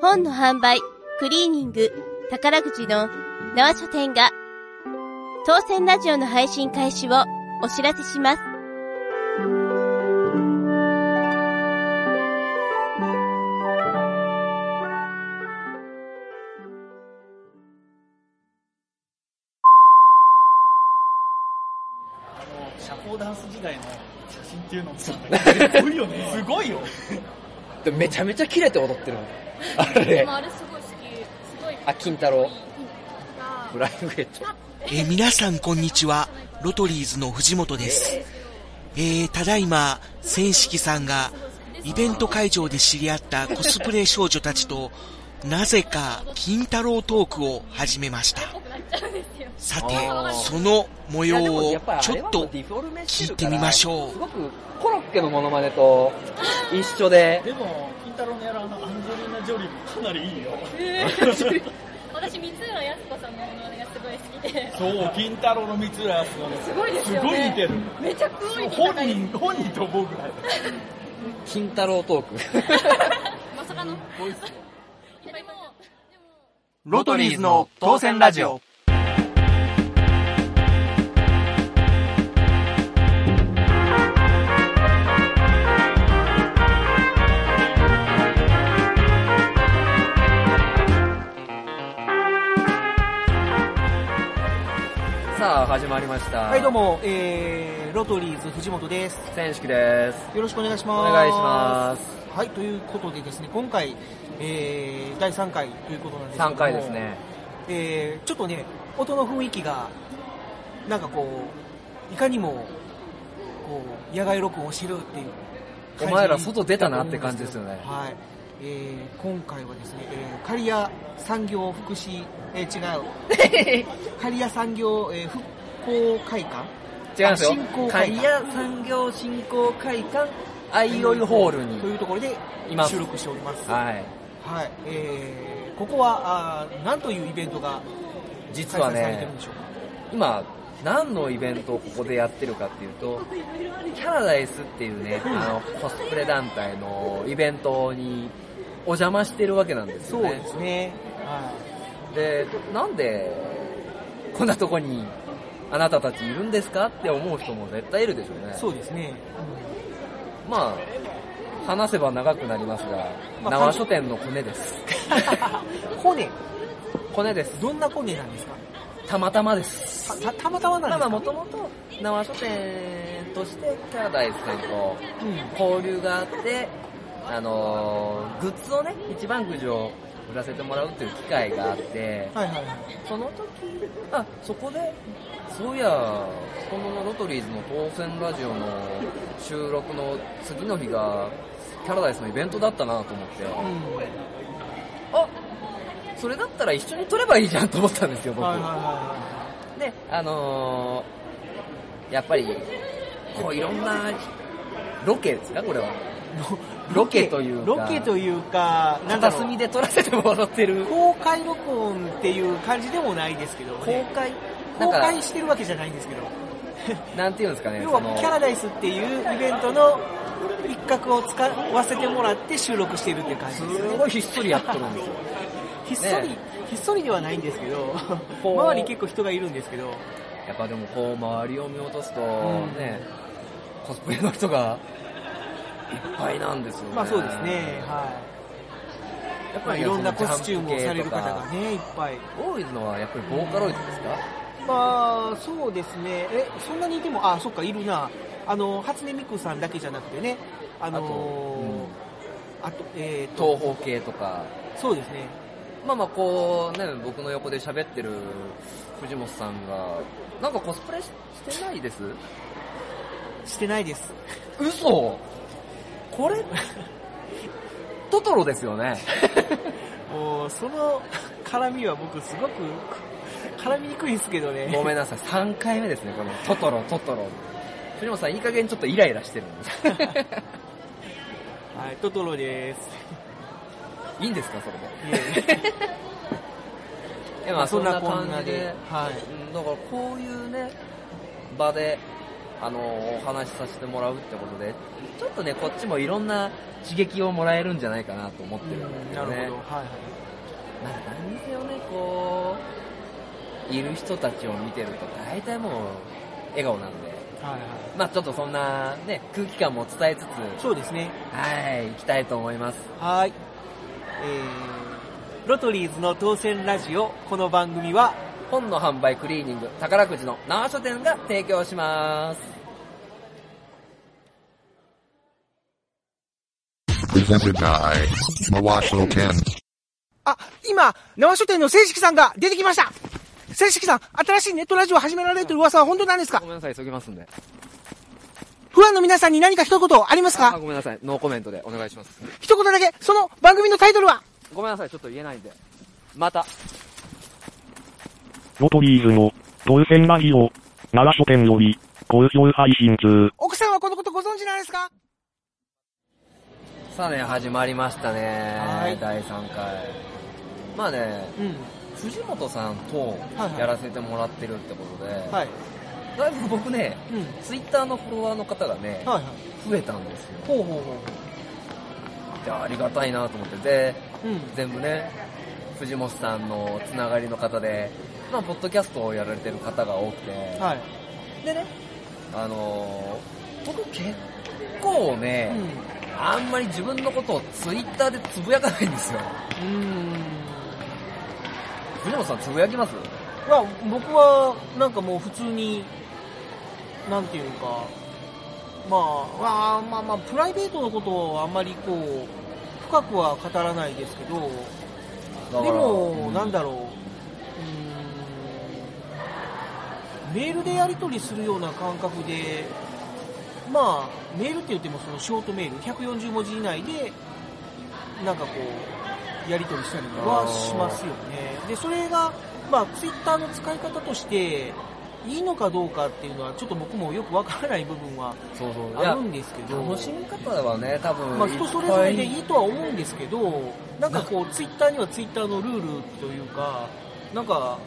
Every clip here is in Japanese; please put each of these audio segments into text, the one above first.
本の販売、クリーニング、宝くじの縄書店が当選ラジオの配信開始をお知らせします。すごいよね。すごいよ。でもめちゃめちゃキレて踊ってるの。あれで。もあれすごい好き。すごい。あ、金太郎。フライングヘッド。えー、皆さん。こん。にちは。ロトリーズの藤本です。えー、ただいま、千式さん。が、イベント会場で知り合ったコスプレ少女たちと、なぜか、金太郎トークを始めました。さて、その模様をちょっと聞いてみましょう。すごくコロッケのモノマネと一緒で。でも、金太郎のやらあのアンジェリーナ・ジョリーもかなりいいよ。えー、私、三浦靖子さんのモノマネがすごい好きで。そう、金太郎の三浦靖子ね。すごいですよね。すごい似てる。めちゃクオリティ本人、本人と思うぐらい。金太郎トーク。まさかの。ロトリーズの当選ラジオ。ました。はい、どうも、えー、ロトリーズ藤本です。千式です。よろしくお願いします。お願いします。はい、ということでですね、今回、えー、第3回ということなんですけど3回ですね。えー、ちょっとね、音の雰囲気が、なんかこう、いかにも、こう、野外録音をしてるっていうお前ら外出たなって感じですよね。はい。えー、今回はですね、えー、刈谷産業福祉、えー、違う。刈谷産業、えー、復興会館？違うんですよ。刈谷産業振興会館アイオイホールに。というところで収録しております。はい。はい。えー、ここは、あ何というイベントが実はね、今、何のイベントをここでやってるかっていうと、キャラダイスっていうね、あの、コスプレ団体のイベントにお邪魔してるわけなんですよね。そうですね。はい。で、なんで、こんなとこにあなたたちいるんですか？って思う人も絶対いるでしょうね。そうですね。うん、まあ、話せば長くなりますが、まあ、縄書店のコネです。コネ？コネです。どんなコネなんですか？たまたまです。た、たまたまなんですか？まあもともと縄書店としてキャラダイスさんと交流があって、あのー、グッズをね、一番くじを売らせてもらうっていう機会があって、はいはいはい、その時、あ、そこで、そういや、このロトリーズの当選ラジオの収録の次の日が、キャラダイスのイベントだったなと思って、うん、あ、それだったら一緒に撮ればいいじゃんと思ったんですよ、僕。はいはいはい、で、あのー、やっぱり、こういろんなロケですか、これは。ロケというか、ロケというか、なんか隅で撮らせてもらってる。公開録音っていう感じでもないですけど、ね、公開？公開してるわけじゃないんですけど。なんていうんですかね。要はキャラダイスっていうイベントの一角を使わせてもらって収録してるっていう感じです、ね、すごいひっそりやっとるんですよ。ひっそり、ね、ひっそりではないんですけど、周り結構人がいるんですけど。やっぱでもこう周りを見落とすと、ね、うん、コスプレの人がぱいなんですよね。まあそうですね、はい。やっぱりいろんなコスチュームをされる方がね、いっぱい。多いのはやっぱりボーカロイドですか、まあ、そうですね。え、そんなにいても、あ、そっか、いるな。あの、初音ミクさんだけじゃなくてね、あのー、あと、うん、あとえー、東方系とか。そうですね。まあまあ、こう、ね、僕の横で喋ってる藤本さんが、なんかコスプレしてないです？してないです。嘘これ、トトロですよね。もう、その絡みは僕すごく絡みにくいですけどね。ごめんなさい、3回目ですね、このトトロ、トトロ。藤本さん、いい加減ちょっとイライラしてるんです。はい、トトロです。いいんですか、それで？いえ まあ、そんな感じで、はい。だからこういうね、場で、あの、お話しさせてもらうってことで、ちょっとね、こっちもいろんな刺激をもらえるんじゃないかなと思ってるんですよね。なるほど。はいはい。まあ、何にせよね、こう、いる人たちを見てると、大体もう、笑顔なんで、はいはい。まあちょっとそんなね、空気感も伝えつつ、そうですね。はい、行きたいと思います。はい。えー、ロトリーズの当選ラジオ、この番組は、本の販売クリーニング、宝くじの縄書店が提供します。あ、今、縄書店の正式さんが出てきました正式さん、新しいネットラジオを始められるという噂は本当なんですか？ごめんなさい、急ぎますんで。ファンの皆さんに何か一言ありますあ、かごめんなさい、ノーコメントでお願いします。一言だけ、その番組のタイトルは？ごめんなさい、ちょっと言えないんで。また。ロトリーズの当選ラジオ、奈良書店より好評配信中。奥さんはこのことご存知なんですか？さあね、始まりましたね。はい第3回。まあね、うん。藤本さんとはいはいやらせてもらってるってことで、はい。だいぶ僕ね、うん。ツイッターのフォロワーの方がね、はいはい。増えたんですよ。ほうほうほでありがたいなと思って。で、う。うん。全部ね、藤本さんのつながりの方で、まあ、ポッドキャストをやられてる方が多くて、はい。でね、あのー僕結構ね、あんまり自分のことをツイッターでつぶやかないんですよ。うん。藤本さんつぶやきます？まあ、僕は、なんかもう普通に、なんていうか、まあ、まあ、まあ、まあ、プライベートのことをあんまりこう、深くは語らないですけど、でも、なんだろう、メールでやり取りするような感覚で、まあ、メールって言ってもそのショートメール、140文字以内で、なんかこう、やり取りしたりはしますよね。で、それが、まあ、ツイッターの使い方として、いいのかどうかっていうのは、ちょっと僕もよくわからない部分はある、んですけど、楽しみ方はね、多分、まあ、人それぞれでいいとは思うんですけど、なんかこう、ツイッターにはツイッターのルールというか、なんか、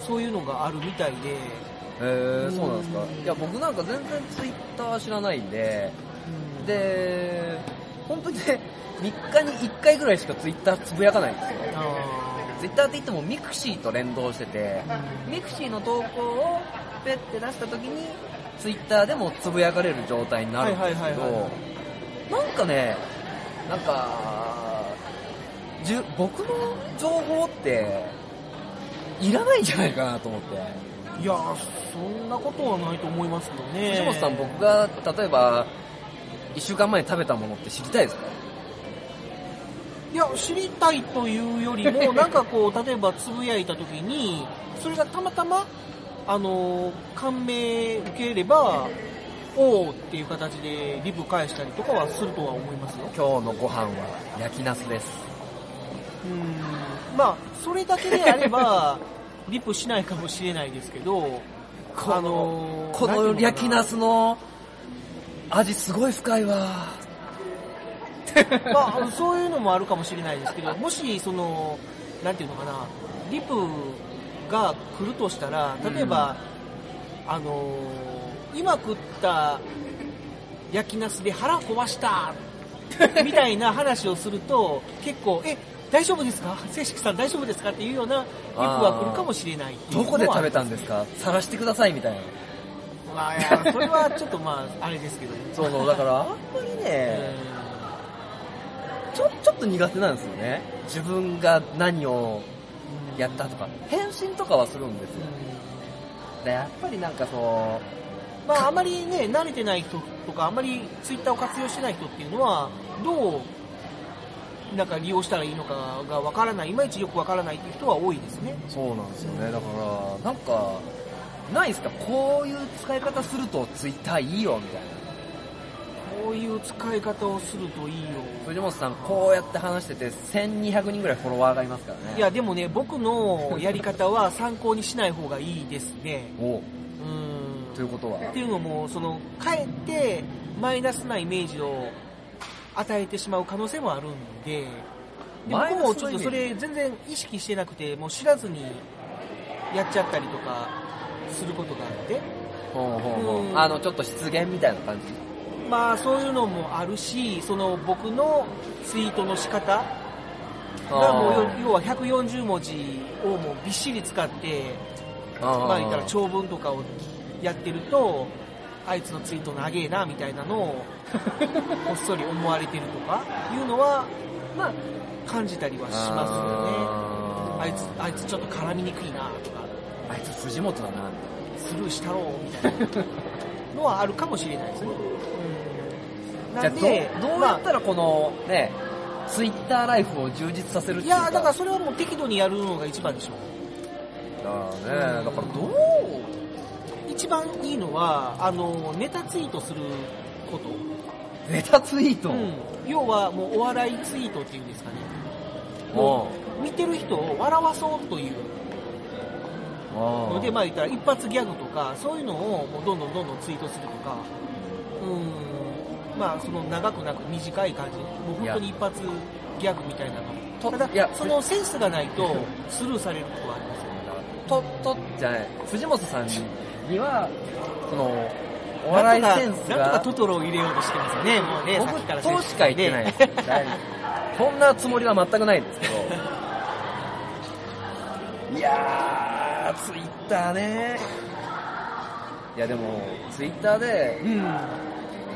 そういうのがあるみたいで、ぱいへーそうなんですか。いや、僕なんか全然ツイッター知らないんで、で、本当にね、3日に1回ぐらいしかツイッターつぶやかないんですよ。あツイッターって言ってもミクシーと連動してて、ミクシーの投稿をペッて出した時に、ツイッターでもつぶやかれる状態になるんですけど、なんかね、なんか、じゅ僕の情報って、いらないんじゃないかなと思って。ーいやー、そんなことはないと思いますよね。藤本さん、僕が、例えば、1週間前に食べたものって知りたいですか？いや、知りたいというよりも、なんかこう、例えばつぶやいたときに、それがたまたま、あのー、感銘受ければ、おーっていう形でリプ返したりとかはするとは思いますよ。今日のご飯は焼きナスです。うん。まあ、それだけであれば、リプしないかもしれないですけど、このあのーこの焼きナススの味すごい深いわ。まあそういうのもあるかもしれないですけど、もし、その、なんていうのかな、リプが来るとしたら、例えば、あのー今食った焼きナスで腹壊したみたいな話をすると、結構、え、大丈夫ですか？正式さん大丈夫ですか？っていうようなリプが来るかもしれない。どこで食べたんですか？晒してくださいみたいな。まあ、いや、それはちょっとまあ、あれですけどね。そうそう、だからあんまりね、ちょ、ちょっと苦手なんですよね。自分が何をやったとか、返信とかはするんですよ。で、やっぱりなんかそう、まあ、あまりね、慣れてない人とか、あまりツイッターを活用してない人っていうのは、どう、なんか利用したらいいのかがわからない、いまいちよくわからないっていう人は多いですね。そうなんですよね。だから、なんか、ないですか？こういう使い方するとツイッターいいよ、みたいな。こういう使い方をするといいよ。藤本さん、こうやって話してて、1200人ぐらいフォロワーがいますからね。いや、でもね、僕のやり方は 参考にしない方がいいですね。おうーん。ということは？っていうのも、その、かえってマイナスなイメージを与えてしまう可能性もあるんで、で僕もちょっとそれ全然意識してなくて、もう知らずにやっちゃったりとかすることがあって、ほうほうほう。うん。あの、ちょっと失言みたいな感じ？まあそういうのもあるし、その僕のツイートの仕方がもうよ要は140文字をもうびっしり使って、まあ言ったら長文とかをやってると、あいつのツイート長えなみたいなのを こっそり思われてるとかいうのは、まあ感じたりはしますよね。あいつ、あいつちょっと絡みにくいなとか、あいつ藤本だな。スルーしたろうみたいなのはあるかもしれないですね。うん、じゃあなんで、どう、やったらこの、ね、ツイッターライフを充実させるっていうか。いや、だからそれはもう適度にやるのが一番でしょう。だからね、だからどう、一番いいのは、あの、ネタツイートすること。ネタツイート、うん。要はもうお笑いツイートっていうんですかね。も見てる人を笑わそうというう、ので、まあ言ったら一発ギャグとか、そういうのをもうどんどんどんどんツイートするとか、うん。まあその長くなく短い感じ。もう本当に一発ギャグみたいなの。とただいや、そのセンスがないとスルーされることはありますよ。と、と、じゃない、藤本さんには、その、お笑いセンスなんとかなんとかが、トトロを入れようとしてますよね、もうね、さっきから僕、そうしか言ってないです。そんなつもりは全くないんですけど。いやー、ツイッターね。いやでも、ツイッターで、うん。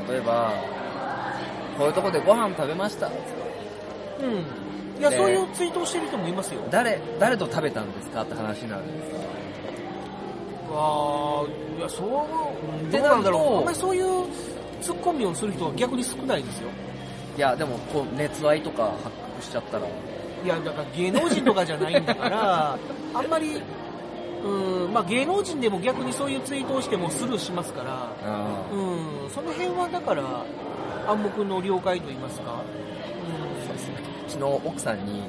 例えば、こういうとこでご飯食べました。うん。いや、でそういうツイートをしてる人もいますよ。誰、誰と食べたんですかって話になるんですよ。ああ、いや、そう、でどうなんだろう。あんまりそういうツッコミをする人は逆に少ないですよ。いや、でも、こう、熱愛とか発覚しちゃったら、いや、だから芸能人とかじゃないんだから、あんまり、うん、まあ芸能人でも逆にそういうツイートをしてもスルーしますから、あうん、その辺はだから暗黙の了解と言いますか、そうですね。うちの奥さんに、うん、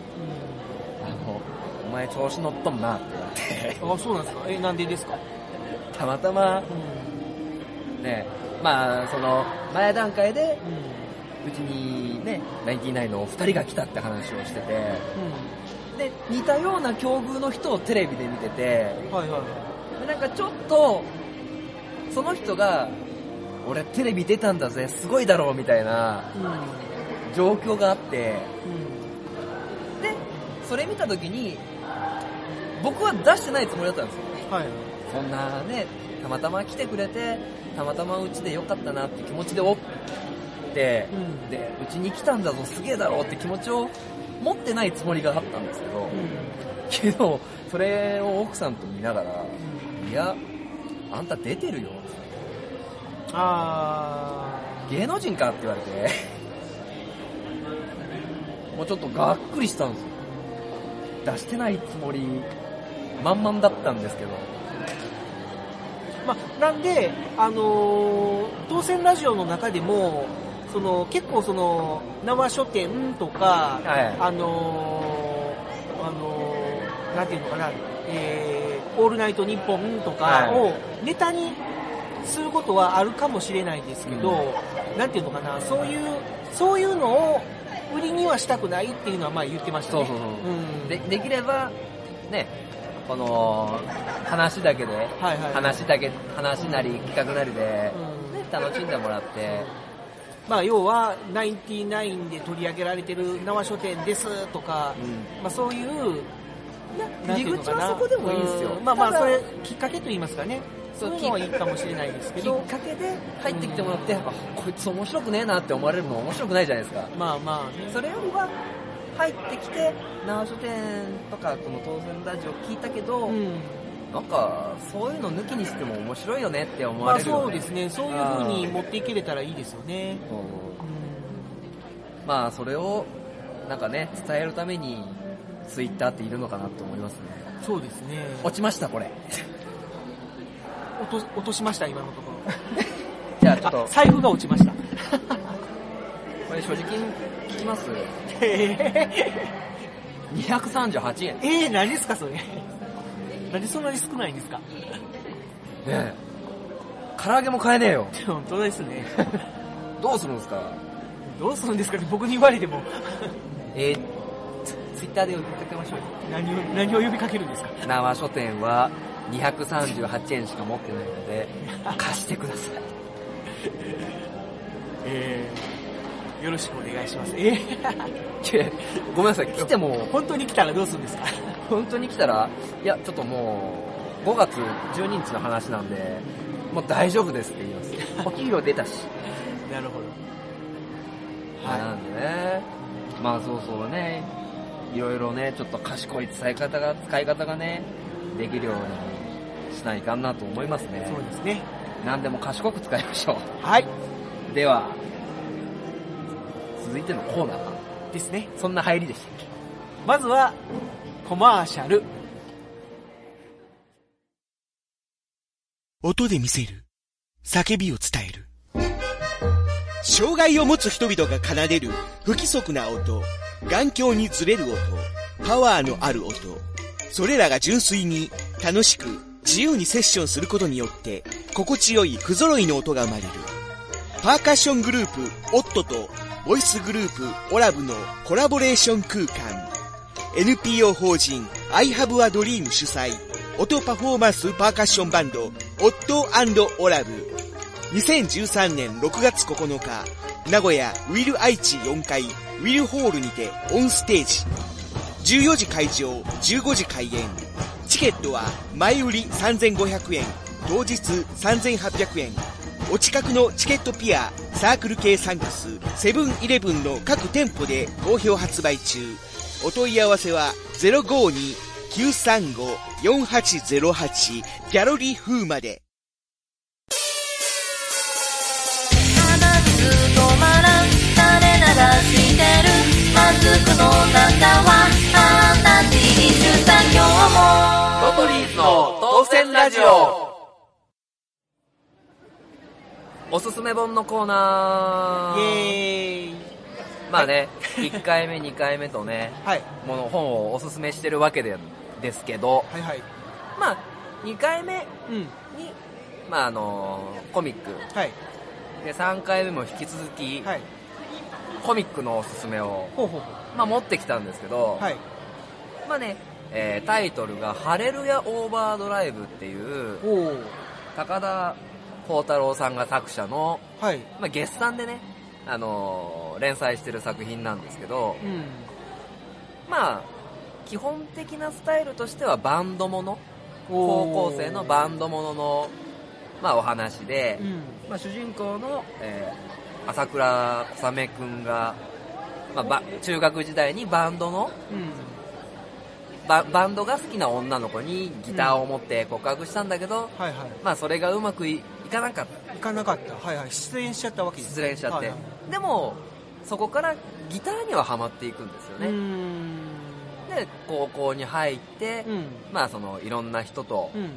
あの、お前調子乗っとんなって言われて、うん。あ、そうなんですか？え、なんでですか？たまたま、うん。ね、まあ、その、前段階で、ううちにね、ナインティナインのお二人が来たって話をしてて、ん。で、似たような境遇の人をテレビで見てて、うん。はいはい。でなんかちょっと、その人が、俺テレビ出たんだぜ、すごいだろうみたいなうん。状況があって、うん。で、それ見たときに、僕は出してないつもりだったんですよ。はい。そんなね、たまたま来てくれて、たまたまうちでよかったなって気持ちでおって、うんで、うちに来たんだぞ、すげえだろうって気持ちを持ってないつもりがあったんですけど、けど、それを奥さんと見ながら、いや、あんた出てるよ。あ芸能人かって言われて、もうちょっとがっくりしたんですよ。出してないつもり、満々だったんですけど。ー。まあ、なんで、あのー当選ラジオの中でも、その、結構その、生書店とか、はいあのーあのーなんていうのかな、えー、オールナイトニッポンとかはいをネタにすることはあるかもしれないですけど、なんていうのかな、そういう、そういうのを売りにはしたくないっていうのはまあ言ってましたね。そうそうそう。うんで、できれば、ね、この、話だけで、はいはい話だけ、話なり企画なりで、うん。ね、楽しんでもらって、まあ、要は、ナインティナインで取り上げられてる縄書店ですとか、うん。まあそういう、入り口はそこでもいいですよ。うん。まあまあ、それ、きっかけと言いますかね。そそうういうのはいいかもしれないですけきど、っかけで入ってきてもらって、あ、こいつ面白くねえなって思われるの面白くないじゃないですか。まあまあね、それよりは、入ってきて、縄書店とか、この当選ラジオ聞いたけど、うん。なんか、そういうの抜きにしても面白いよねって思まあわれるよね。そうですね、そういう風に持っていけれたらいいですよね。うんうまあ、それを、なんかね、伝えるために、ツイッターっているのかなと思いますね。んそうですね。落ちました、これ。落と落としました、今のところ。じゃあちょっとあ、財布が落ちました。これ所持金聞きます？え ?238 円。ねー、何ですか、それ？何そんなに少ないんですか？え。唐揚げも買えねえよ。本当ですね。どうするんですか？どうするんですか？ね、僕に言われても。えー、ツツイッターで呼びかけましょうよ。何を、何を呼びかけるんですか？縄書店は、238円しか持ってないので、貸してください。えー、よろしくお願いします。え いやごめんなさい、来てもー、、本当に来たらどうするんですか？本当に来たら、いや、ちょっともう、5月12日の話なんで、もう大丈夫ですって言います。お給料出たし。なるほど。まあなんでね、まあそうそうね、いろいろね、ちょっと賢い使い方が、使い方がね、できるようにしないかんなと思いますね。そうですね。何でも賢く使いましょはい。う。では、続いてのコーナー。ですね。そんな入りでしたっけ？まずは、コマーシャル。音で見せる。叫びを伝える。障害を持つ人々が奏でる不規則な音、眼鏡にずれる音、パワーのある音。それらが純粋に楽しく自由にセッションすることによって心地よい不揃いの音が生まれる。パーカッショングループオットとボイスグループオラブのコラボレーション空間。NPO 法人 I have a dream 主催音パフォーマンスパーカッションバンドオットオラブ。2013年6月9日名古屋ウィル愛知4階ウィルホールにてオンステージ。14時会場15時開演チケットは前売り3500円当日3800円。お近くのチケットピアサークル系サンクスセブンイレブンの各店舗で好評発売中。お問い合わせは052-935-4808ギャロリー風まで。止まらん垂れ流してる。マスクの中はあなたにした今日も。ロトリーズの当選ラジオおすすめ本のコーナーイェーイ。まあね、1回目2回目とね、はい。もの本をおすすめしてるわけでですけど、はいはい。まあ2回目うん。に、まああのコミック、はい。で3回目も引き続き、はい。コミックのおすすめを、まあ、持ってきたんですけど、う。はい。まあね、えータイトルが「ハレルヤオーバードライブ」っていう。高田幸太郎さんが作者の、はい。まあ、月産でね、あのー連載してる作品なんですけど、うん。まあ基本的なスタイルとしてはバンドもの高校生のバンドものの、まあ、お話で、うん。まあ、主人公の、えー朝倉小雨くんが、まあ、ば中学時代にバンドのうん。ババンドが好きな女の子にギターを持って告白したんだけど、はいはい。まあそれがうまくかなかった行かなかった。はいはい。失恋しちゃったわけです。失恋しちゃって、はいはいでもそこからギターにはハマっていくんですよね、ん。で高校に入って、うん。まあそのいろんな人とうん。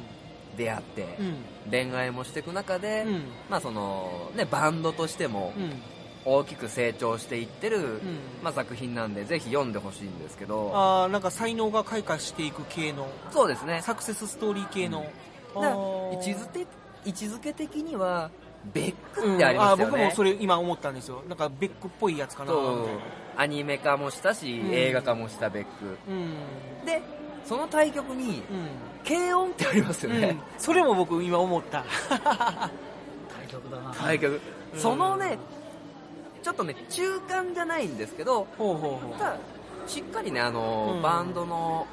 出会って、うん。恋愛もしていく中で、うん。まあそのねバンドとしてもうん。大きく成長していってる、うん。まあ、作品なんでぜひ読んでほしいんですけどあーなんか才能が開花していく系の、そうですねサクセスストーリー系の。なあー位置づけ位置づけ的にはベックってありますよね、うん、あ僕もそれ今思ったんですよ。なんかベックっぽいやつかなアニメ化もしたし、うん。映画化もしたベック。なうん。でその対局にう軽音ってありますよん、うん。ね、、それも僕今思った。対局だな。対局。うん。そのねちょっとね中間じゃないんですけどほうほうほう。ただしっかりねあの、うん。バンドの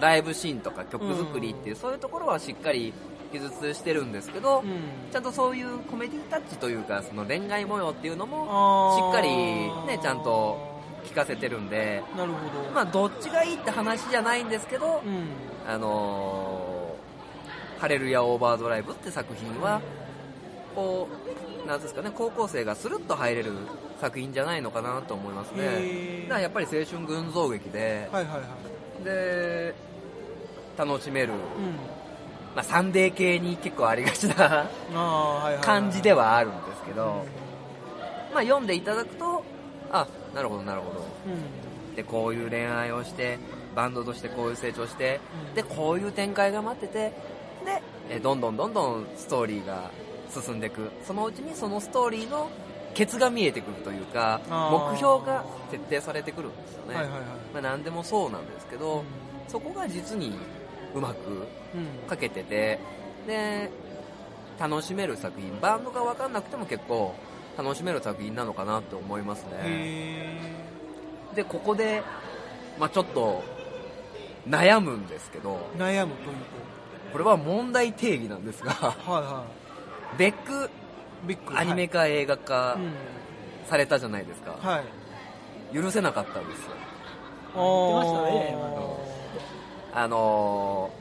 ライブシーンとか曲作りっていう、そういうところはしっかり記述してるんですけど、うん。ちゃんとそういうコメディタッチというかその恋愛模様っていうのもしっかりねちゃんと聞かせてるんでなるほど。まあどっちがいいって話じゃないんですけど、うん。あのーハレルヤオーバードライブ」って作品はこうなんですかね高校生がスルッと入れる作品じゃないのかなと思いますね。だからやっぱり青春群像劇で、はいはいはい。で楽しめる、うんまあ、サンデー系に結構ありがちな 感じではあるんですけど、まあ、読んでいただくとあなるほどなるほど。うん。でこういう恋愛をしてバンドとしてこういう成長して、うん。でこういう展開が待っててでえどんどんどんどんストーリーが進んでいく。そのうちにそのストーリーのケツが見えてくるというか目標が設定されてくるんですよね、はいはいはい。まあ、何でもそうなんですけど、そこが実にうまくうん書けてて、で、楽しめる作品、バンドが分かんなくても結構楽しめる作品なのかなって思いますね。へで、ここで、まあちょっと悩むんですけど、ー悩むというこれは問題定義なんですが、と。はいはベックい。ビッグアニメ化、映画化うん。されたじゃないですか。はい。許せなかったんですよ。あーましたねあのー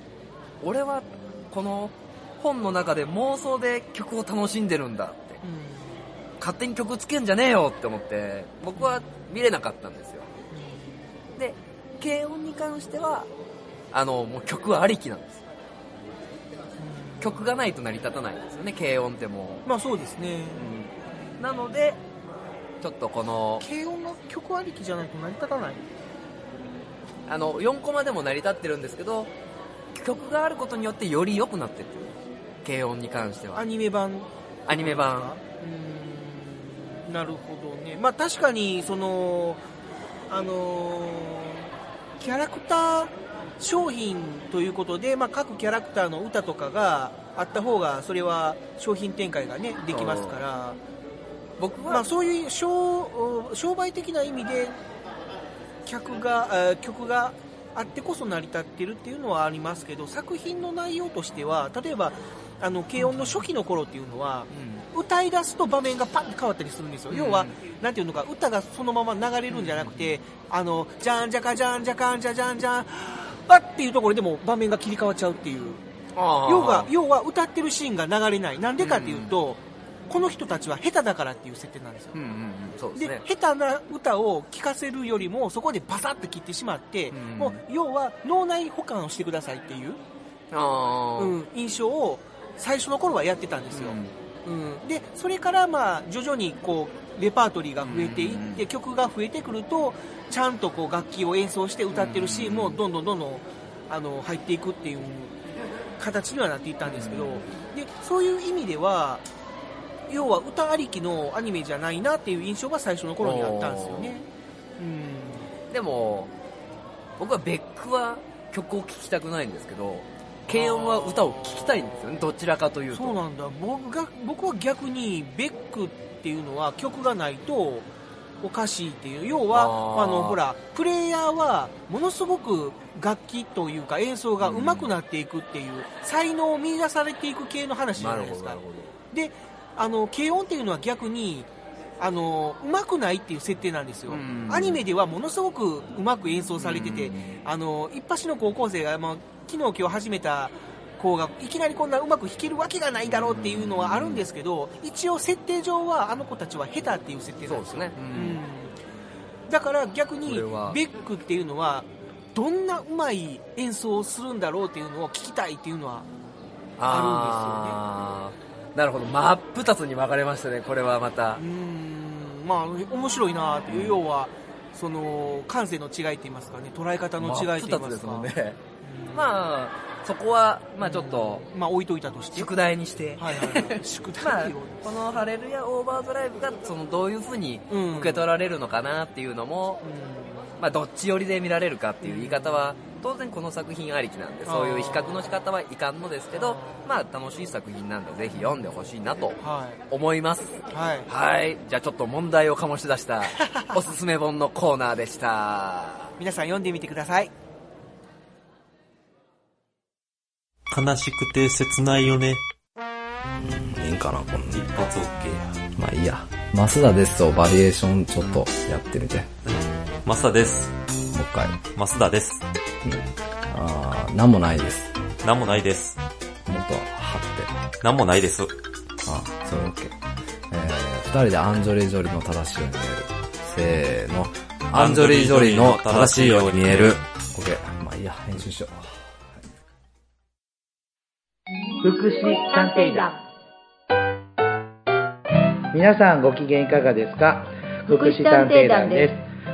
俺はこの本の中で妄想で曲を楽しんでるんだって。勝手に曲つけんじゃねえよって思って、僕は見れなかったんですよ。で、軽音に関しては、あの、もう曲ありきなんですよ。曲がないと成り立たないんですよね、軽音ってもまあそうですね。う。なので、ちょっとこの、軽音が曲ありきじゃないと成り立たない。あの、4コマでも成り立ってるんですけど、曲があることによってより良くなってってる。軽音に関してはア。ニメ版？アニメ版。うーんなるほどね。まあ確かに、その、あのーキャラクター商品ということで、まあ各キャラクターの歌とかがあった方が、それは商品展開がね、できますから、僕は、まあそういう商商売的な意味で、客が、えー曲があってこそ成り立ってるっていうのはありますけど、作品の内容としては、例えば、あの、軽音の初期の頃っていうのは、歌い出すと場面がパンって変わったりするんですよ。要は、なんていうのか、歌がそのまま流れるんじゃなくて、あの、じゃんじゃかじゃんじゃかんじゃじゃんじゃん、あっていうところでも場面が切り替わっちゃうっていう。要は、要は歌ってるシーンが流れない。なんでかっていうと、この人たちは下手だからっていう設定なんですよ。うんうんうん、そうで。下手な歌を聴かせるよりもそこでバサッと切ってしまって、うんもう要は脳内保管をしてくださいっていう、うん、印象を最初の頃はやってたんですよ、うん。でそれからまあ徐々にこうレパートリーが増えていって、曲が増えてくるとちゃんとこう楽器を演奏して歌ってるシーンもどんどんどんどんあの入っていくっていう形にはなっていったんですけど、でそういう意味では要は歌ありきのアニメじゃないなっていう印象が最初の頃にあったんですよね。うん。でも、僕はベックは曲を聴きたくないんですけど、軽音は歌を聴きたいんですよね、どちらかというと。そうなんだ。僕が僕は逆にベックっていうのは曲がないとおかしいっていう。要はあのほらプレイヤーはものすごく楽器というか演奏が上手くなっていくっていう、才能を見出されていく系の話じゃなないですか。であの軽音っていうのは逆にあの上手くないっていう設定なんですよ、うん。アニメではものすごく上手く演奏されてて、あの一発の高校生が、まあ、昨日今日始めた子がいきなりこんなうまく弾けるわけがないだろうっていうのはあるんですけど一応設定上はあの子たちは下手っていう設定なんですよ。ね。うん。だから逆にベックっていうのはどんなうまい演奏をするんだろうっていうのを聞きたいっていうのはあーなるほど、真っ二つに分かれましたね、これはまた。うん。まあ面白いなっていう、要はその感性の違いって言いますかね。捉え方の違いって言いますか。ね。まあ、そこは、まあちょっと、まあ置いといたとして。宿題にして、はいはいはい。宿まあこのハレルヤオーバードライブが、その、どういうふうにうん。受け取られるのかなっていうのも、まあ、どっち寄りで見られるかっていう言い方は、当然この作品ありきなんで、そういう比較の仕方はいかんのですけど、まあ、楽しい作品なんで、ぜひ読んでほしいなとは思います。いはいはい。じゃあちょっと問題を醸し出した、おすすめ本のコーナーでした。皆さん読んでみてください悲しくて切ないよね。いいんかな、こんな。一発 OK や。まあいいや。マスダですとバリエーションちょっとやってみて。マスダです。回。マスダです。あー、なんもないです。なんもないです。もっと張って。なんもないです。あ、それ OK。えー、二人でアンジョリー・ジョリーの正しいように見える。せーの。アンジョリー・ジョリーの正しいように見える。OK。まあいいや、編集しよう。福祉探偵団皆さんご機嫌いかがですか？福祉探偵団です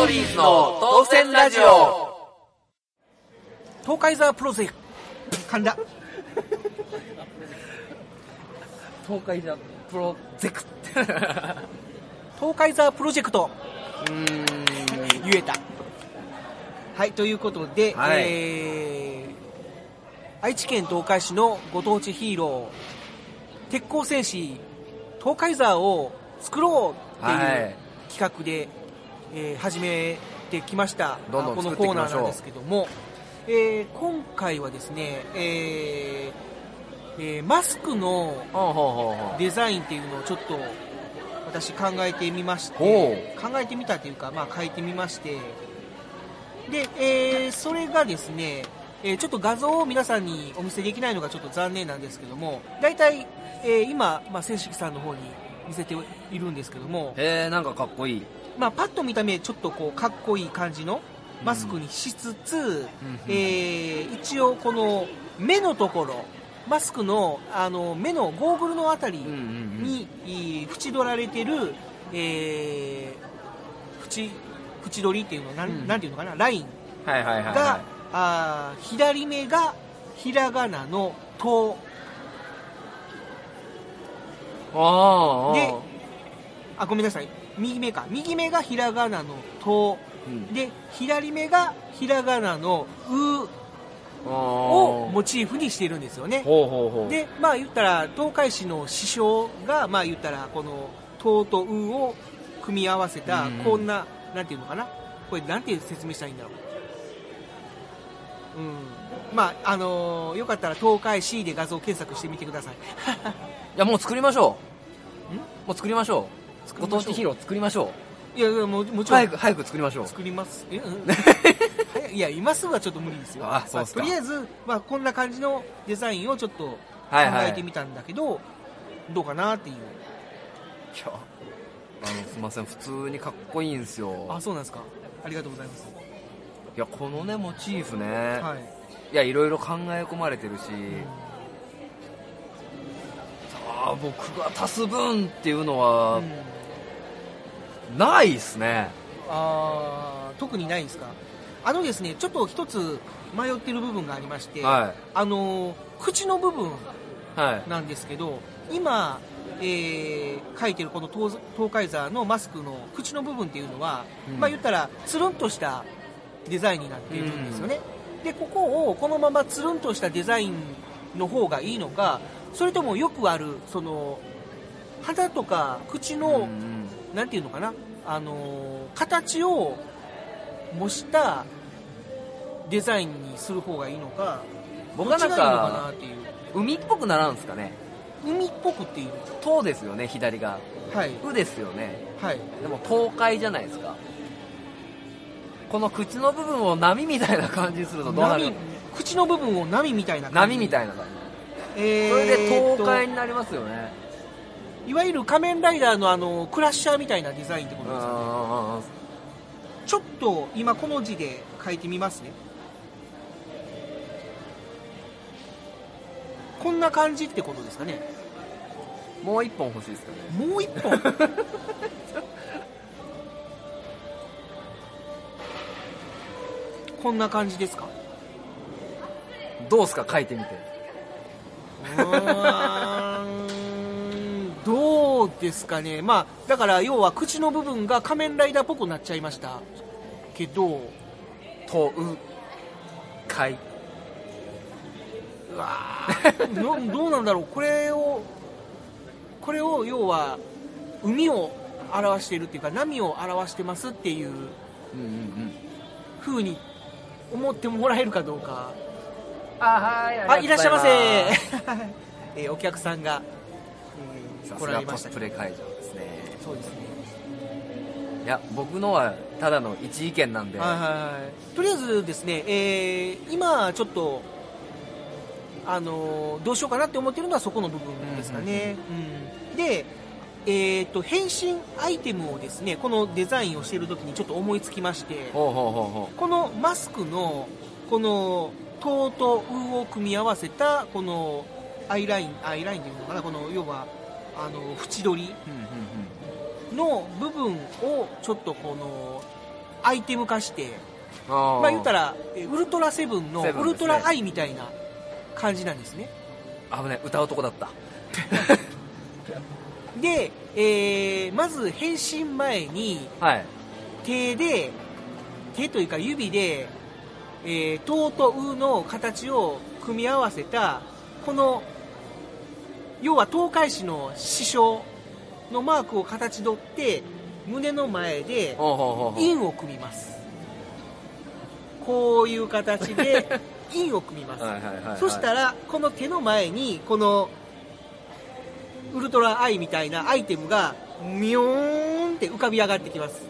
トリーズの当選ラジオ東海ザープロジェクト。東海ザプロジェクト。東海ザープロジェクト。言えた。はい、ということで、はいえー愛知県東海市のご当地ヒーロー、鉄鋼戦士、東海ザーを作ろうっていうはい企画で、えー始めてきました。どんどんこのコーナーなんですけども、えー今回はですね、えーえーマスクのデザインっていうのをちょっと私考えてみましてほ考えてみたというか、まあ、書いてみまして。で、えーそれがですね、えーちょっと画像を皆さんにお見せできないのがちょっと残念なんですけども大体、えー今、まあ、千式さんの方に見せているんですけども、へえ、なんかかっこいい。まあ、パッと見た目ちょっとこうかっこいい感じのマスクにしつつ、えー一応この目のところマスクのあの目のゴーグルのあたりに、縁取られてる、えー縁縁取りっていうのなん,、なんていうのかなライン。はいはいはいはい。が、あー左目がひらがなの「と」ああ。であごめんなさい右目か。右目がひらがなの「と」で左目がひらがなの「う」をモチーフにしているんですよね。でまあ言ったら東海市の師匠がまあ言ったらこの「と」と「う」を組み合わせたうん。こんな、なんていうのかな。これなんて説明したらいいんだろう。うん。まああのーよかったら東海市で画像検索してみてください。いや、もう作りましょう。もう作りましょう。ご当地ヒーロー作りましょいやいやもうもう。ちろん。早く、早く作りましょう。作ります？え、うん。早い。いや今すぐはちょっと無理ですよ。あそうっすか。まとりあえず、まあ、こんな感じのデザインをちょっと考はいはい。えてみたんだけど、どうかなっていう。いや、あの、すいません、普通にかっこいいんですよ。あそうなんですか。ありがとうございます。いや、このね、モチーフね。はい。いや、いろいろ考え込まれてるし、さあ、僕が足す分っていうのは、ないっすね。あー特にないんですか？あのですねちょっと一つ迷ってる部分がありまして、はい。あのー口の部分はい。なんですけど今、えー書いてるこの東東海ザーのマスクの口の部分っていうのは、うん。まあ言ったらつるんとしたデザインになっているんですよね、でここをこのままつるんとしたデザインの方がいいのかそれともよくあるその鼻とか口の、なんていうのかな？あのー形を模したデザインにする方がいいのか僕はなんか海っぽくならんすかね？海っぽくっていう東ですよね、左が。はい。うですよね。はい。でも東海じゃないですか。この口の部分を波みたいな感じにするとどうなる？波？口の部分を波みたいな感じ？波みたいな感じ。えーそれで東と海になりますよね。いわゆる仮面ライダーのあのクラッシャーみたいなデザインってことですよね。ちょっと今この字で書いてみますね。こんな感じってことですかね。もう一本欲しいですかね。もう一本？こんな感じですか？どうすか？書いてみて。どうですかね。まあだから要は口の部分が仮面ライダーっぽくなっちゃいました。けどとう海うわー。どどうなんだろう。これをこれを要は海を表しているっていうか波を表してますっていう風に思ってもらえるかどうか。あ、はい。あいらっしゃいませ。えーお客さんが、来られましたすがコスプレ会場ですね。そうですね。いや、僕のはただの一意見なんで。はいはいはい。とりあえずですね、えー今ちょっと、あのーどうしようかなって思ってるのはそこの部分ですかね、うんでえっ、と、変身アイテムをですね、このデザインをしている時にちょっと思いつきまして、このマスクの、この、トとウを組み合わせた、この、アイライン、アイラインというのかな、この、要は、あの、縁取りの部分を、ちょっとこの、アイテム化して、まあ言ったら、えウルトラセブンのウルトラアイみたいな感じなんですね。危ない、歌うとこだった。で、えーまず変身前に、はい。手で、手というか指で、えー、トとウの形を組み合わせた、この、要は東海市の師匠のマークを形取って、胸の前で、印を組みます。こういう形で、印を組みます。そしたら、この手の前に、この、ウルトラアイみたいなアイテムが、ミョーンって浮かび上がってきます。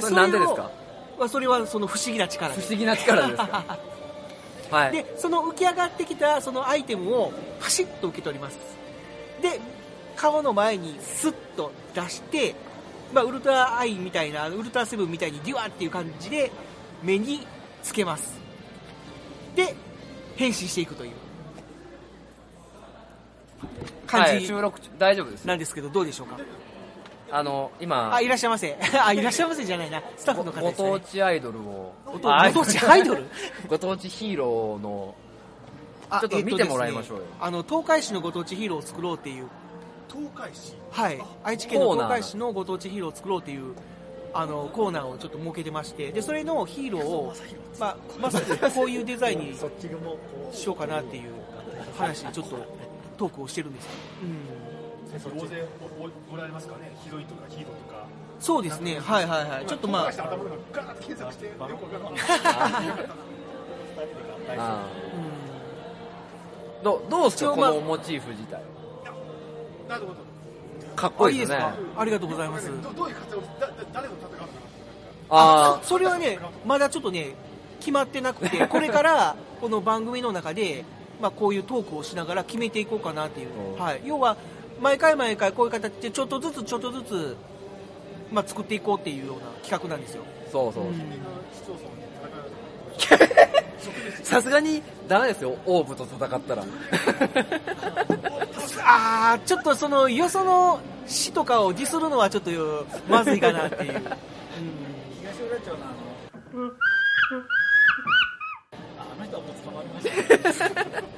それなんでですか？まあそれはその不思議な力不思議な力ですか？はい。で、その浮き上がってきたそのアイテムをパシッと受け取ります。で、顔の前にスッと出して、まあ、ウルトラアイみたいな、ウルトラセブンみたいにデュワっていう感じで目につけます。で、変身していくという感はい、じ収録中、大丈夫です。なんですけど、どうでしょうか？あの、今、あ、いらっしゃいませ。あ、いらっしゃいませじゃないな。スタッフの方ごですね当。地アイドルを、ご当地アイドル？ご当地ヒーローの、あちょっと見てもらいましょうよ。えねあの、東海市のご当地ヒーローを作ろうっていう。東海市はい、愛知県の東海市のご当地ヒーローを作ろうというあのコーナーをちょっと設けてまして。でそれのヒーローを、まあ、まさにこういうデザインに しようかなっていう話でちょっとトークをしてるんですよ、うん、先生大勢おおおられますかね？ヒロインとかヒーローとか。そうですね。はいはいはい。ちょっとまあ東海市の頭の中ガーッと検索してよくわかんどどうですか、このモチーフ自体。なるほど。かっこいいですね。か？ありがとうございます。どどういう活動誰と戦うのか？あそそれはねまだちょっとね決まってなくて これからこの番組の中で、まあ、こういうトークをしながら決めていこうかなっていう、はい、要は毎回毎回こういう形でちょっとずつちょっとずつ、まあ、作っていこうっていうような企画なんですよ。そうそう。う さすがにダメですよ、オーブと戦ったら。あーちょっとそのよその市とかをディスるのはちょっとまずいかなっていう、うん、東浦町のあのああの人はもう捕まりましたね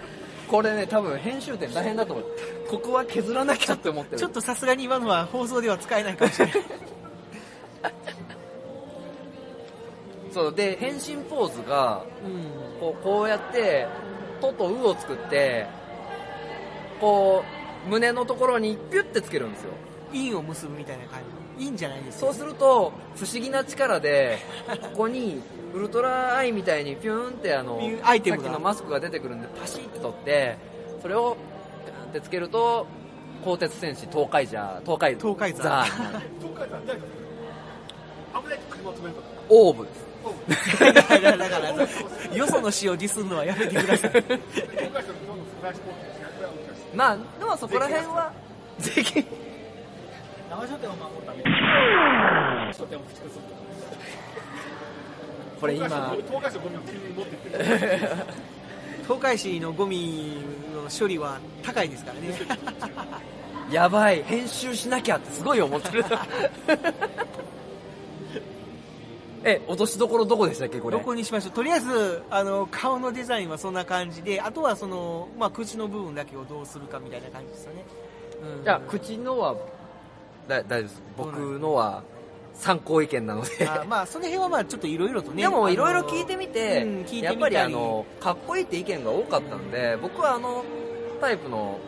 これね、多分編集点大変だと思う。ここは削らなきゃって思ってる。ちょっとさすがに今のは放送では使えないかもしれないそう、で、変身ポーズが、こうこうやって、ととうを作って、こう、胸のところにピュッてつけるんですよ。印を結ぶみたいな感じ。いいんじゃないですかそうすると、不思議な力で、ここに、ウルトラアイみたいにピューンってあのアイテムが。さっきのマスクが出てくるんで、パシッて取って、それを、ピューンってつけると、鋼鉄戦士東海ジャー、東海東海座。ザー東海山 誰か。危ないと車を止めるとか。オーブです。だから、だから、よその詩をディスるのはやめてください。東海市の日本の素晴らしいポーズですねこれは難しいまあ、でもそこら辺は、ぜひ、生書店を守るために書店を駆逐するとかこれ今、東海市のゴミを急に持ってってる東海市のゴミの処理は高いですからね。やばい、編集しなきゃってすごい思ってる。え、落としどころどこでしたっけ、これ？どこにしましょうとりあえず、あの、顔のデザインはそんな感じで、あとはその、まあ、口の部分だけをどうするかみたいな感じですよね。うんじゃあ、口のは、だ大丈夫です。僕のは参考意見なので。あまあ、その辺はまあ、ちょっといろいろとね。でも、いろいろ聞いてみて、うんやっぱりあの、かっこいいって意見が多かったんで、僕はあの、タイプの、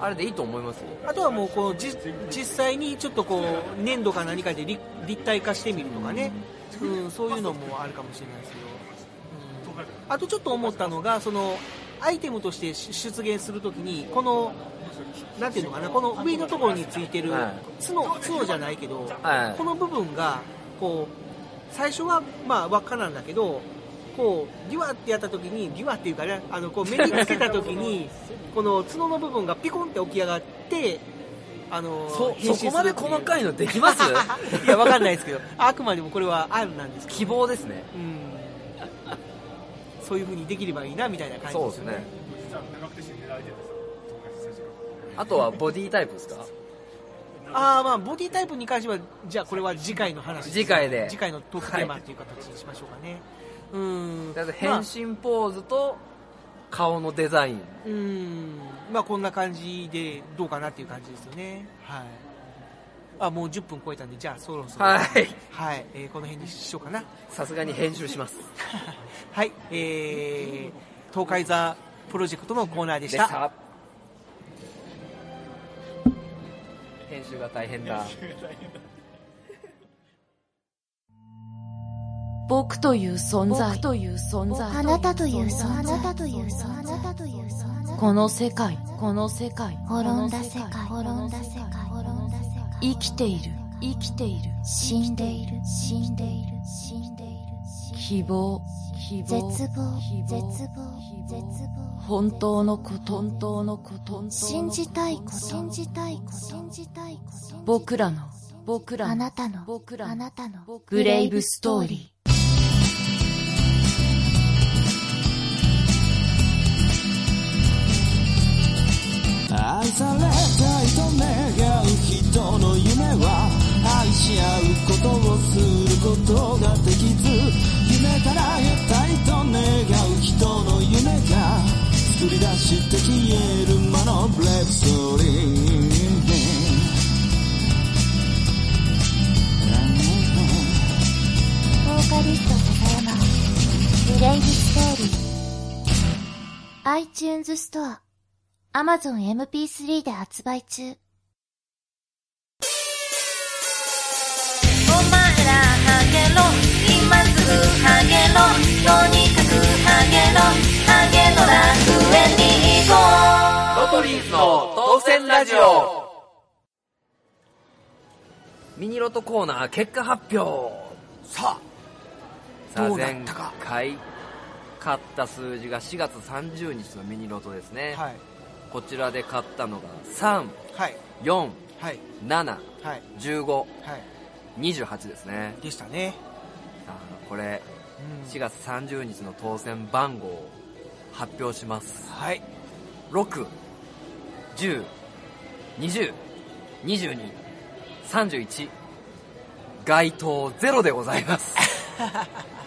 あれでいいと思いますよ。あとはもうこうじ実際にちょっとこう粘土か何かで立立体化してみるとかね、うん、そういうのもあるかもしれないですけど、うん。あとちょっと思ったのがそのアイテムとして出出現するときにこのなんていうのかなこの上のところについてるはい。角角じゃないけど、はい。この部分がこう最初はまあ輪っかなんだけどこうギュワってやった時にギュワっていうかねあのこう目につけた時に この角の部分がピコンって起き上がってあのそ編集するそこまで細かいのできます？いやわかんないですけどあくまでもこれは案なんですけど。希望ですね。うん。そういう風にできればいいなみたいな感じですよね。そうあとはボディタイプですかああまあボディタイプに関してはじゃあこれは次回の話次回で次回のトークテーマっていう形にしましょうか？ね、うん。だ変身ポーズと顔のデザイン、うん。まあこんな感じでどうかなっていう感じですよね。はい。あもう10分超えたんでじゃあそろそろ。はい。はい、えーこの辺にしようかな。さすがに編集します。はい。えー、東海座プロジェクトのコーナーでした。編集が大変だ僕という存在。という存在あなたという存在。あなたという存在。あなたという存在。この世界この世界滅んだ世界滅んだ世界滅んだ世界。生きている。生きている。死んでいる。死んでいる。死んでいる。希望希絶望望。絶望絶望。本当のこと本当のこと信じたいこと信じたいこと信じたいこと僕らの僕らのあなたの僕らのあなたの。ブレイブストーリー愛されたいと願う人の夢は愛し合うことをすることができず夢から得たいと願う人の夢が作り出して消える魔のブレイブストーリーボーカリスト笹山ブレイブストーリー。iTunes ストア Amazon MP3 で発売中。お前らハゲろ。今すぐハゲろ。とにかくハゲろ。ハゲの楽園に行こう。ロトリーズの当選ラジオ。ミニロトコーナー結果発表。ささあどうな前ったか。回買った数字が4月30日のミニロトですね、はいこちらで買ったのが3、はい。4、はい。7、はい。15、はい。28ですね。でしたね。さあこれうん。4月30日の当選番号を発表します。はい。6、10、20、22、31該当ゼロでございます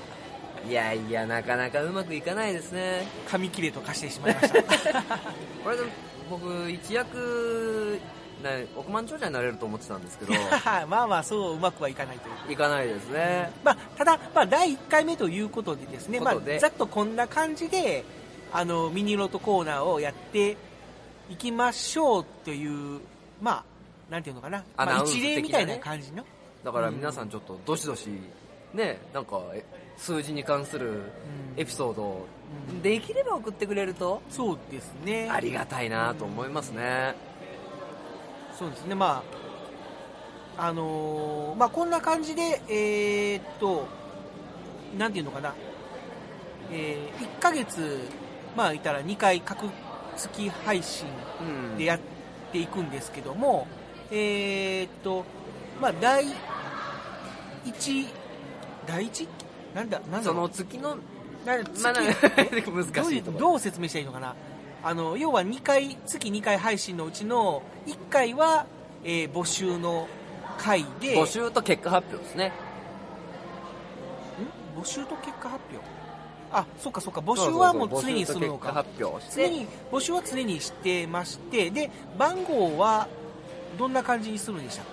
いやいやなかなかうまくいかないですね。紙切れと化してしまいました。これで僕一躍な億万長者になれると思ってたんですけど。まあまあそううまくはいかないという。いかないですね。まあ、ただ、まあ、第1回目ということでですね、まあざっとこんな感じで、あの、ミニロトコーナーをやっていきましょうという、まあ、なんていうのかな、まあ、一例みたいな感じの。だから皆さん。ちょっとどしどしねなんかえ数字に関するエピソードを。できれば送ってくれると。そうですね。ありがたいなと思いますね。そうですね、まあ、あのーまあ、こんな感じで、えーっと、なんていうのかな、えー、1ヶ月、まあ、言ったら2回、各月配信でやっていくんですけども、えーっと、まあ、第1、第一なんだ、なんだその月の、なんだ月まあ 難しいところ。どうどう説明したらいいのかな。あの要は2回月2回配信のうちの1回は、えー募集の回で。募集と結果発表ですね。ん？募集と結果発表？あそっかそっか。募集はもう常にするのか。常に募集は常にしてまして。で番号はどんな感じにするんでした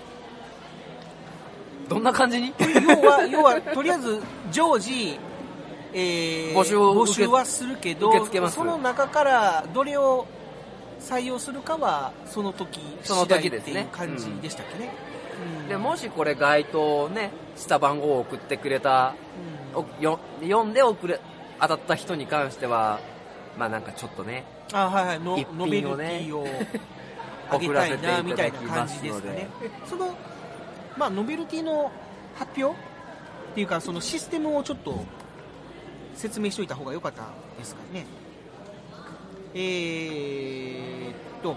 どんな感じに？要は要はとりあえず常時、えー募集募集はするけどその中からどれを採用するかはその時その時ですね。感じでしたっけね、でもしこれ該当ねした番号を送ってくれた、およ読んで送れ当たった人に関してはまあなんかちょっとねあはいはいの一品をね 送らせていただきますので。ですかね。そのまあノベルティの発表っていうかそのシステムをちょっと説明しておいた方が良かったですかね。えーっと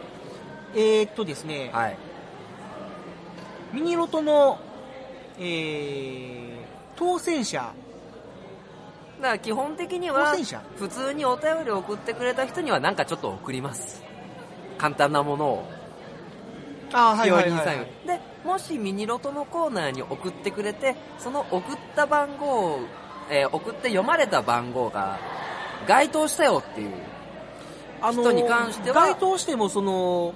えーっとですね、ミニロトの、えー、当選者、だから基本的には普通にお便りを送ってくれた人にはなんかちょっと送ります。簡単なものを。あーはいはいはいサインでもしミニロトのコーナーに送ってくれてその送った番号を、えー送って読まれた番号が該当したよっていうあのー人に関しては該当してもその、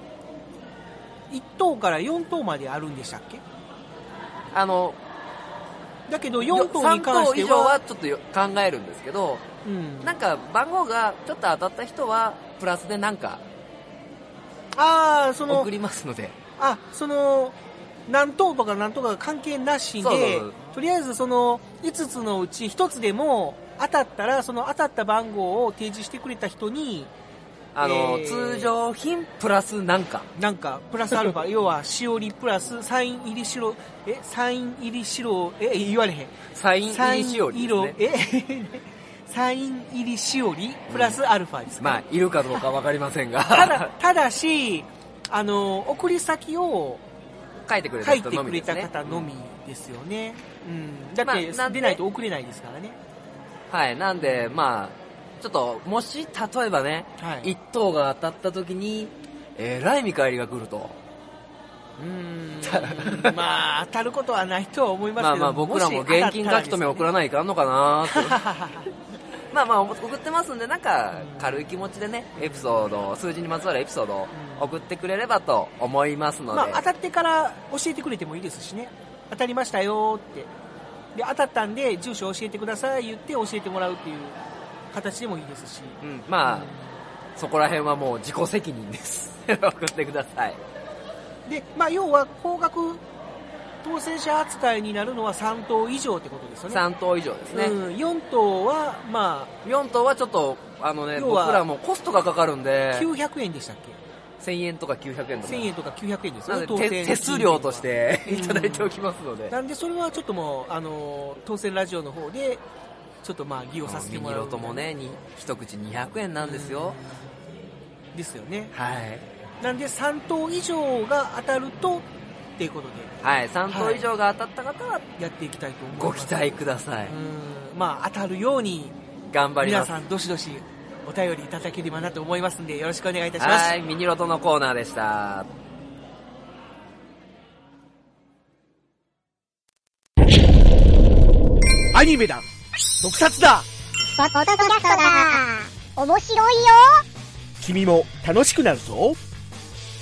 1等から4等まであるんでしたっけ？あのだけど4等に関して3等以上はは、ちょっとよ考えるんですけどうん、なんか番号がちょっと当たった人はプラスでなんかああ、その送、りますので。あ、その、何等とか何とか関係なしで、とりあえずその5つのうち1つでも当たったら、その当たった番号を提示してくれた人に、あの、えー通常品プラスなんか。なんか、プラスアルファ、要は、しおりプラス、サイン入り白、え、サイン入り白、え、言われへん。サイン入りしおりですね。え、サイン入りしおり、プラスアルファですか、まあいるかどうかわかりませんが。ただ、ただし、あの、送り先を書いてくれた人書いてくれのみですねた方のみですよね。うん。だって、まあ出ないと送れないですからね。はいなんでまあちょっともし例えばね、はい一等が当たった時にえらい見返りが来るとうーん。まあ、当たることはないとは思いますけど まあまあ僕らも現金書き留め送らないかんのかなとまあまあ送ってますんでなんか軽い気持ちでねエピソード数字にまつわるエピソードを送ってくれればと思いますので、まあ、当たってから教えてくれてもいいですしね。当たりましたよって。で、当たったんで、住所教えてください言って教えてもらうっていう形でもいいですし。うん、まあ、そこら辺はもう自己責任です 送ってくださいで、まあ、要は、高額当選者扱いになるのは3等以上ってことですよね。3等以上ですね、うん、4等は、ま4等はちょっとあのね僕らもコストがかかるんあ、で900円でしたっけ？1000円とか900円とか。1000円とか900円ですよね、手手数料としてうん。いただいておきますので、なんで、それはちょっともう、あの、当選ラジオの方で、ちょっとまあ、議をさせてもらう。ロトもねに一口200円なんですよ、ですよね。はい。なんで、3等以上が当たると、っていうことで、はい3等以上が当たった方はやっていきたいと思います。ご期待ください、うん。まあ、当たるように、頑張ります。皆さん、どしどし、お便りいただければなと思いますんで、よろしくお願いいたします。はいミニロトのコーナーでした。アニメだ。特撮だ。ポッドキャストだ。面白いよ。君も楽しくなるぞ。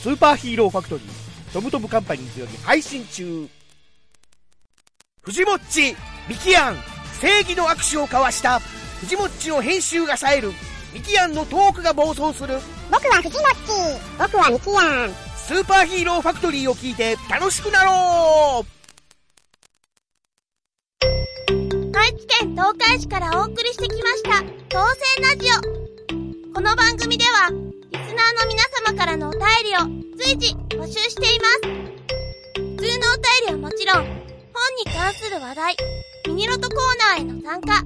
スーパーヒーローファクトリートムトムカンパニーズより配信中。藤もっちミキアン正義の握手を交わした。藤もっちの編集が冴える。ミキアンのトークが暴走する。僕は藤もっち僕はミキヤン。スーパーヒーローファクトリーを聞いて楽しくなろう。愛知県東海市からお送りしてきました当選ラジオ。この番組ではリスナーの皆様からのお便りを随時募集しています。普通のお便りはもちろん本に関する話題ミニロトコーナーへの参加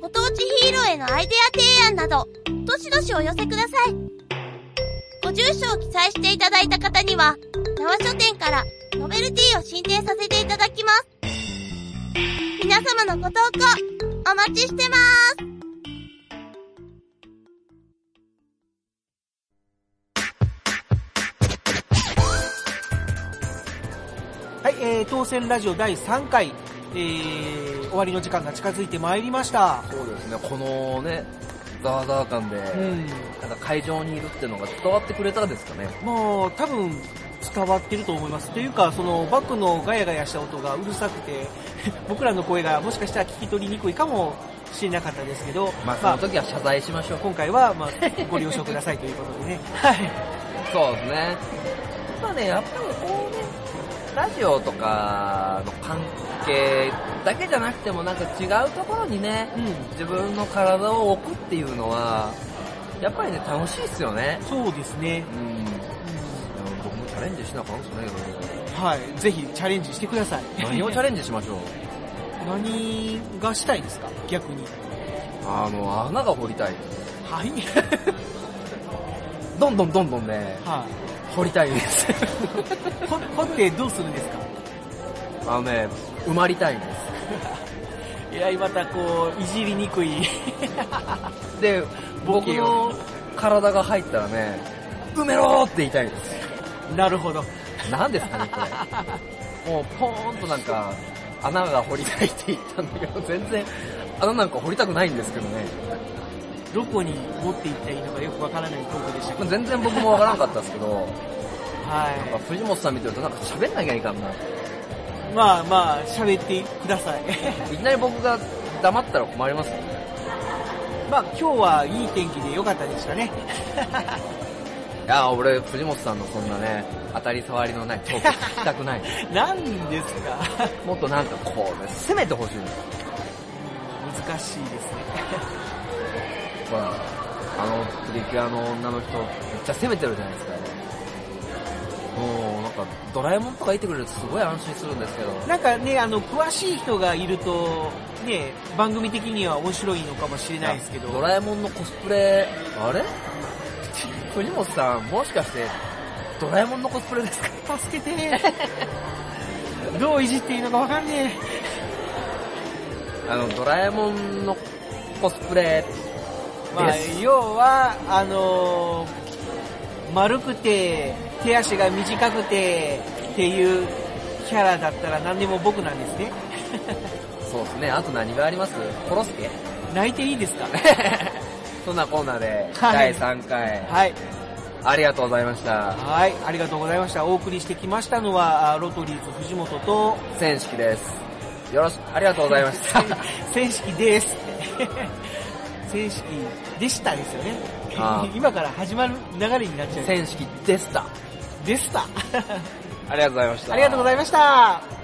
ご当地ヒーローへのアイデア提案などどしどしお寄せください。ご住所を記載していただいた方には縄書店からノベルティを進呈させていただきます。皆様のご投稿お待ちしてます。えー、当選ラジオ第3回、えー、終わりの時間が近づいてまいりました。そうですねこのねザワザワ感で、んなんか会場にいるっていうのが伝わってくれたですかねもう、多分、伝わってると思います。というか、その、バックのガヤガヤした音がうるさくて、僕らの声がもしかしたら聞き取りにくいかもしれなかったですけど、まあその時は謝罪しましょう、今回は、まあ、ご了承くださいということでね。はい。そうですねまあねやっぱりラジオとかの関係だけじゃなくてもなんか違うところにね、自分の体を置くっていうのはやっぱりね楽しいっすよねそうですね。うん、僕もチャレンジしなあかんっすねはい。ぜひチャレンジしてください。何をチャレンジしましょう？何がしたいですか？逆に。あの穴が掘りたいはい。どんどんどんどんね、は掘りたいです 掘ってどうするんですか？あのね、埋まりたいんです。いまたこう、いじりにくい。で、僕の体が入ったらね、埋めろって言いたいんです。なるほど。何ですかね、これ。もう、ポーンとなんか、穴が掘りたいって言ったんだけど、全然、穴なんか掘りたくないんですけどね。どこに持っていったらいいのかよくわからないトークでしたけど。全然僕もわからなかったですけど、はい。なんか藤本さん見てるとなんか喋んなきゃいかんな。まあまあ、喋ってください。いきなり僕が黙ったら困りますよ。まあ今日はいい天気で良かったでしたね。いや、俺、藤本さんのそんなね、当たり障りのないトーク聞きたくない。何ですかもっとなんかこうね、攻めてほしいんです難しいですね。ほら、あのプリキュアの女の人、めっちゃ攻めてるじゃないですか。もう、なんか、ドラえもんとかいてくれるとすごい安心するんですけど。なんかね、あの、詳しい人がいると、ね、番組的には面白いのかもしれないですけど。ドラえもんのコスプレ、あれ？藤本さん、もしかして、ドラえもんのコスプレですか？助けてね。どういじっていいのかわかんねあの、ドラえもんのコスプレえ。まあ、要は、あのー丸くて、手足が短くて、っていうキャラだったら何でも僕なんですね。そうですね。あと何があります？コロスケ？泣いていいですか？そんなコーナーで、はい第3回、はい。ありがとうございました。はい、ありがとうございました。お送りしてきましたのは、あロトリーズ藤本と、戦式です。よろしく、ありがとうございました。戦式です。戦式でしたですよね。今から始まる流れになっちゃう。戦式でした。でした。ありがとうございました。ありがとうございました。